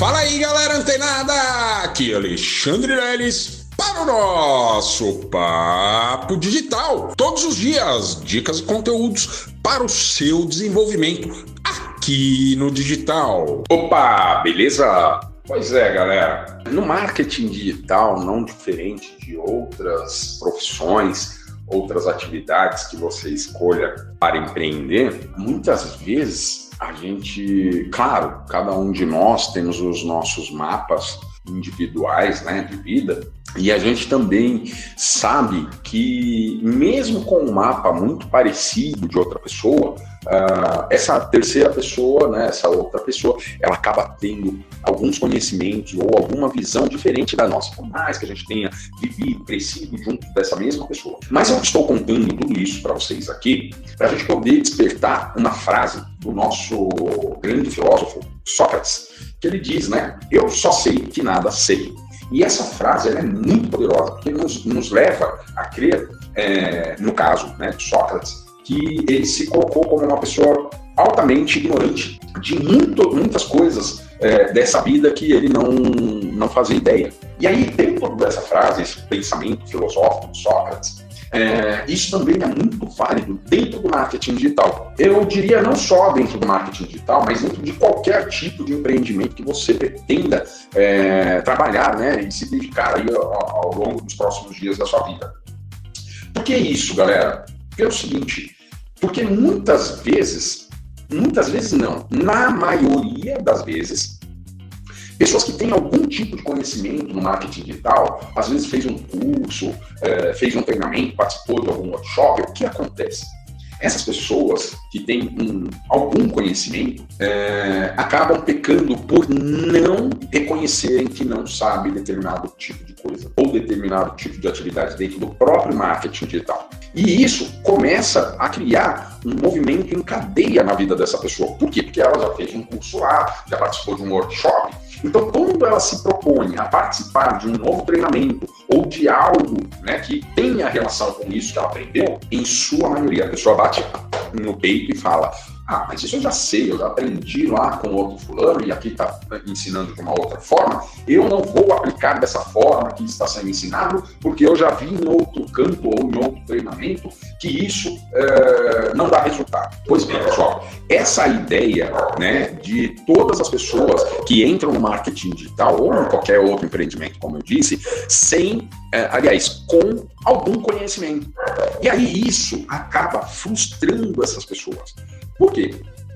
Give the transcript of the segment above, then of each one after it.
Fala aí, galera antenada! Aqui é Alexandre Leles para o nosso Papo Digital. Todos os dias, dicas e conteúdos para o seu desenvolvimento aqui no digital. Opa, beleza? Pois é, galera. No marketing digital, não diferente de outras profissões, outras atividades que você escolha para empreender, muitas vezes a gente, claro, cada um de nós temos os nossos mapas individuais, né, de vida, e a gente também sabe que mesmo com um mapa muito parecido de outra pessoa, uh, essa terceira pessoa, né, essa outra pessoa, ela acaba tendo alguns conhecimentos ou alguma visão diferente da nossa, por mais que a gente tenha vivido, crescido junto dessa mesma pessoa. Mas eu estou contando tudo isso para vocês aqui, para a gente poder despertar uma frase do nosso grande filósofo Sócrates, que ele diz, né? Eu só sei que nada sei. E essa frase é muito poderosa, porque nos, nos leva a crer, é, no caso né, de Sócrates, que ele se colocou como uma pessoa altamente ignorante de muito, muitas coisas é, dessa vida que ele não, não fazia ideia. E aí, dentro dessa frase, esse pensamento filosófico de Sócrates, é, isso também é muito válido dentro do marketing digital. Eu diria não só dentro do marketing digital, mas dentro de qualquer tipo de empreendimento que você pretenda é, trabalhar né, e se dedicar aí ao, ao longo dos próximos dias da sua vida. Por que isso, galera? Porque é o seguinte, porque muitas vezes, muitas vezes não, na maioria das vezes, Pessoas que têm algum tipo de conhecimento no marketing digital, às vezes fez um curso, é, fez um treinamento, participou de algum workshop, o que acontece? Essas pessoas que têm um, algum conhecimento é, acabam pecando por não reconhecerem que não sabe determinado tipo de coisa ou determinado tipo de atividade dentro do próprio marketing digital. E isso começa a criar um movimento em cadeia na vida dessa pessoa. Por quê? Porque ela já fez um curso lá, já participou de um workshop, então, quando ela se propõe a participar de um novo treinamento ou de algo né, que tenha relação com isso que ela aprendeu, em sua maioria a pessoa bate no peito e fala: ah, mas isso eu já sei, eu já aprendi lá com outro fulano e aqui está ensinando de uma outra forma. Eu não vou aplicar dessa forma que está sendo ensinado, porque eu já vi em outro campo ou em outro treinamento que isso é, não dá resultado. Pois bem, pessoal, essa ideia né, de todas as pessoas que entram no marketing digital ou em qualquer outro empreendimento, como eu disse, sem, é, aliás, com algum conhecimento. E aí isso acaba frustrando essas pessoas. Por quê?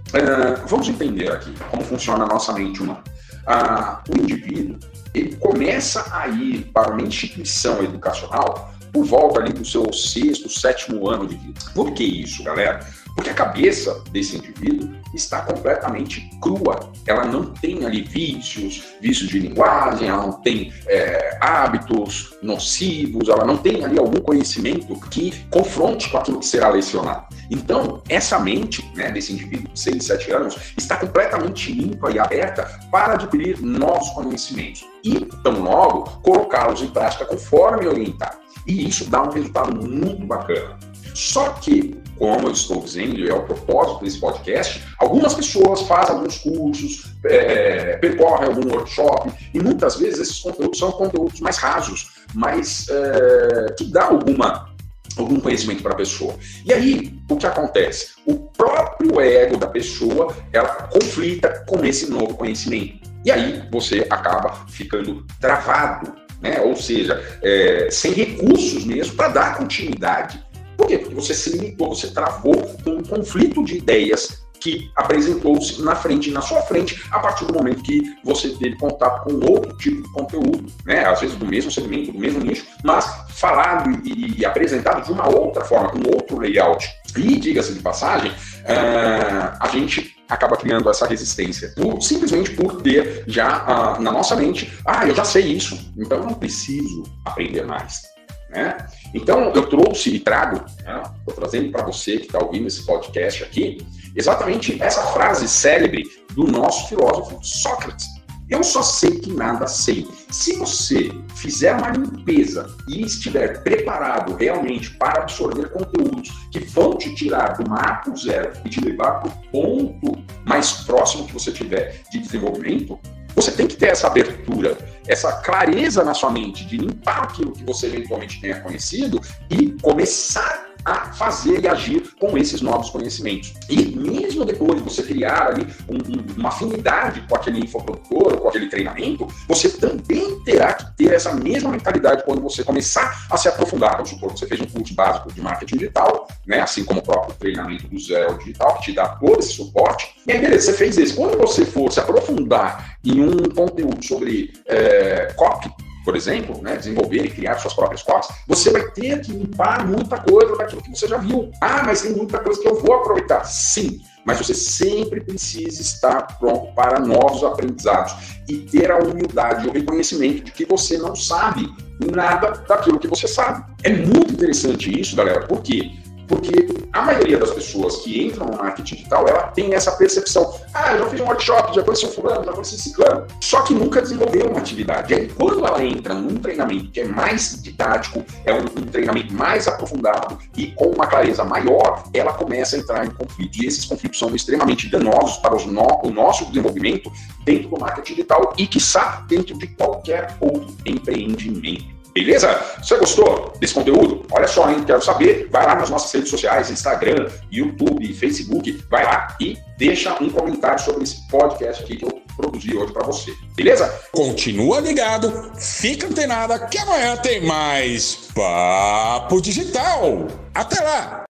Uh, vamos entender aqui como funciona a nossa mente humana. Uh, o indivíduo ele começa a ir para uma instituição educacional por volta ali do seu sexto, sétimo ano de vida. Por que isso, galera? Porque a cabeça desse indivíduo está completamente crua. Ela não tem ali vícios, vícios de linguagem, ela não tem é, hábitos nocivos, ela não tem ali algum conhecimento que confronte com aquilo que será lecionado. Então, essa mente né, desse indivíduo de 6, 7 anos está completamente limpa e aberta para adquirir novos conhecimentos e, tão logo, colocá-los em prática conforme orientado. E isso dá um resultado muito bacana. Só que como eu estou dizendo, e é o propósito desse podcast, algumas pessoas fazem alguns cursos, é, percorrem algum workshop, e muitas vezes esses conteúdos são conteúdos mais rasos, mas é, que dá alguma algum conhecimento para a pessoa. E aí, o que acontece? O próprio ego da pessoa, ela conflita com esse novo conhecimento. E aí, você acaba ficando travado, né? ou seja, é, sem recursos mesmo para dar continuidade por quê? Porque você se limitou, você travou com um conflito de ideias que apresentou-se na frente, na sua frente, a partir do momento que você teve contato com outro tipo de conteúdo, né? Às vezes do mesmo segmento, do mesmo nicho, mas falado e, e apresentado de uma outra forma, com outro layout. E, diga-se de passagem, uh, a gente acaba criando essa resistência, por, simplesmente por ter já uh, na nossa mente, ah, eu já sei isso, então eu não preciso aprender mais. Né? Então, eu trouxe e trago, estou né, trazendo para você que está ouvindo esse podcast aqui, exatamente essa frase célebre do nosso filósofo Sócrates. Eu só sei que nada sei. Se você fizer uma limpeza e estiver preparado realmente para absorver conteúdos que vão te tirar do marco zero e te levar para o ponto mais próximo que você tiver de desenvolvimento, Você tem que ter essa abertura, essa clareza na sua mente de limpar aquilo que você eventualmente tenha conhecido e começar a fazer e agir com esses novos conhecimentos. E mesmo depois de você criar ali um, um, uma afinidade com aquele infoprodutor ou com aquele treinamento, você também terá que ter essa mesma mentalidade quando você começar a se aprofundar. Vamos supor que você fez um curso básico de marketing digital, né, assim como o próprio treinamento do Zé Digital, que te dá todo esse suporte. E aí, beleza, você fez esse. Quando você for se aprofundar em um conteúdo sobre é, copy, por exemplo, né, desenvolver e criar suas próprias copies, você vai ter que limpar muita coisa daquilo que você já viu. Ah, mas tem muita coisa que eu vou aproveitar. Sim, mas você sempre precisa estar pronto para novos aprendizados e ter a humildade e o reconhecimento de que você não sabe nada daquilo que você sabe. É muito interessante isso, galera, por quê? Porque a maioria das pessoas que entram no marketing digital, ela tem essa percepção. Ah, eu já fiz um workshop, já conheci um fulano, já conheci ciclano. Só que nunca desenvolveu uma atividade. Aí, quando ela entra num treinamento que é mais didático, é um, um treinamento mais aprofundado e com uma clareza maior, ela começa a entrar em conflito. E esses conflitos são extremamente danosos para no, o nosso desenvolvimento dentro do marketing digital e, quiçá, dentro de qualquer outro empreendimento. Beleza? Você gostou desse conteúdo? Olha só, hein? Quero saber. Vai lá nas nossas redes sociais, Instagram, YouTube, Facebook. Vai lá e deixa um comentário sobre esse podcast aqui que eu produzi hoje para você. Beleza? Continua ligado, fica antenada que amanhã tem mais Papo Digital. Até lá!